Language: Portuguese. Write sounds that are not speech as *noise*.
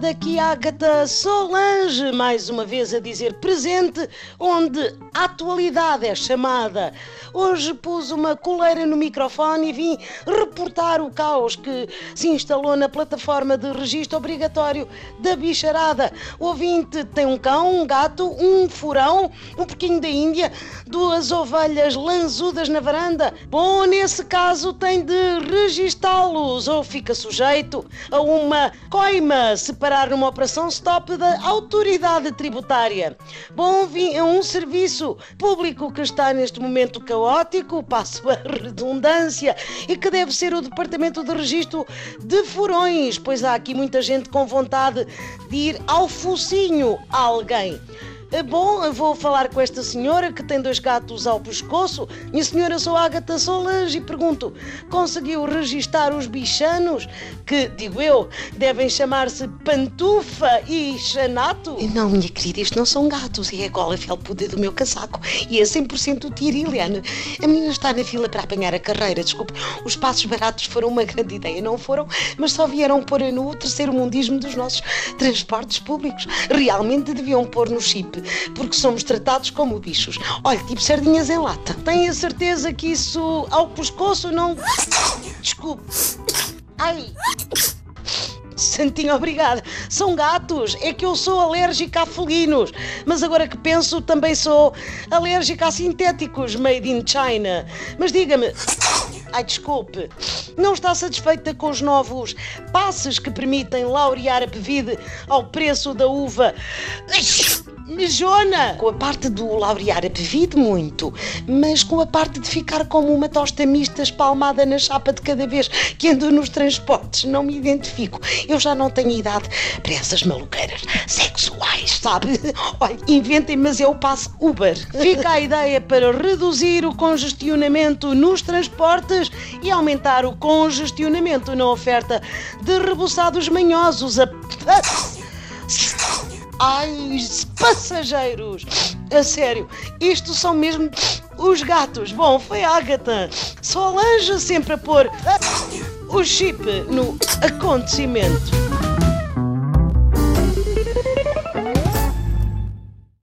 daqui Agatha Solange, mais uma vez a dizer presente, onde a atualidade é chamada. Hoje pus uma coleira no microfone e vim reportar o caos que se instalou na plataforma de registro obrigatório da bicharada. O ouvinte tem um cão, um gato, um furão, um pouquinho da Índia, duas ovelhas lanzudas na varanda. Bom, nesse caso tem de registá-los ou fica sujeito a uma coima separar numa operação stop da autoridade tributária. Bom, é um serviço público que está neste momento caótico, passo a *laughs* redundância, e que deve ser o Departamento de Registro de Furões, pois há aqui muita gente com vontade de ir ao focinho a alguém. É bom, eu vou falar com esta senhora que tem dois gatos ao pescoço. Minha senhora, sou Agatha Solange e pergunto: conseguiu registar os bichanos que, digo eu, devem chamar-se Pantufa e Xanato? Não, minha querida, isto não são gatos, é a gola felpuda do meu casaco e é 100% Tiriliane. A menina está na fila para apanhar a carreira, desculpe. Os passos baratos foram uma grande ideia, não foram? Mas só vieram pôr a nu o terceiro mundismo dos nossos transportes públicos. Realmente deviam pôr no chip porque somos tratados como bichos. Olha, tipo sardinhas em lata. Tenho a certeza que isso ao pescoço não. Desculpe. Ai. Santinho, obrigada. São gatos. É que eu sou alérgica a felinos. Mas agora que penso, também sou alérgica a sintéticos made in China. Mas diga-me. Ai, desculpe. Não está satisfeita com os novos passes que permitem laurear a bebida ao preço da uva? Mijona! Com a parte do laurear apivide muito, mas com a parte de ficar como uma tosta mista espalmada na chapa de cada vez que ando nos transportes, não me identifico. Eu já não tenho idade para essas maluqueiras sexuais, sabe? Olha, inventem, mas eu passo Uber. Fica a ideia para reduzir o congestionamento nos transportes e aumentar o congestionamento na oferta de rebuçados manhosos a Ai, passageiros! A sério, isto são mesmo os gatos. Bom, foi a Agatha. Solange sempre a pôr o chip no acontecimento.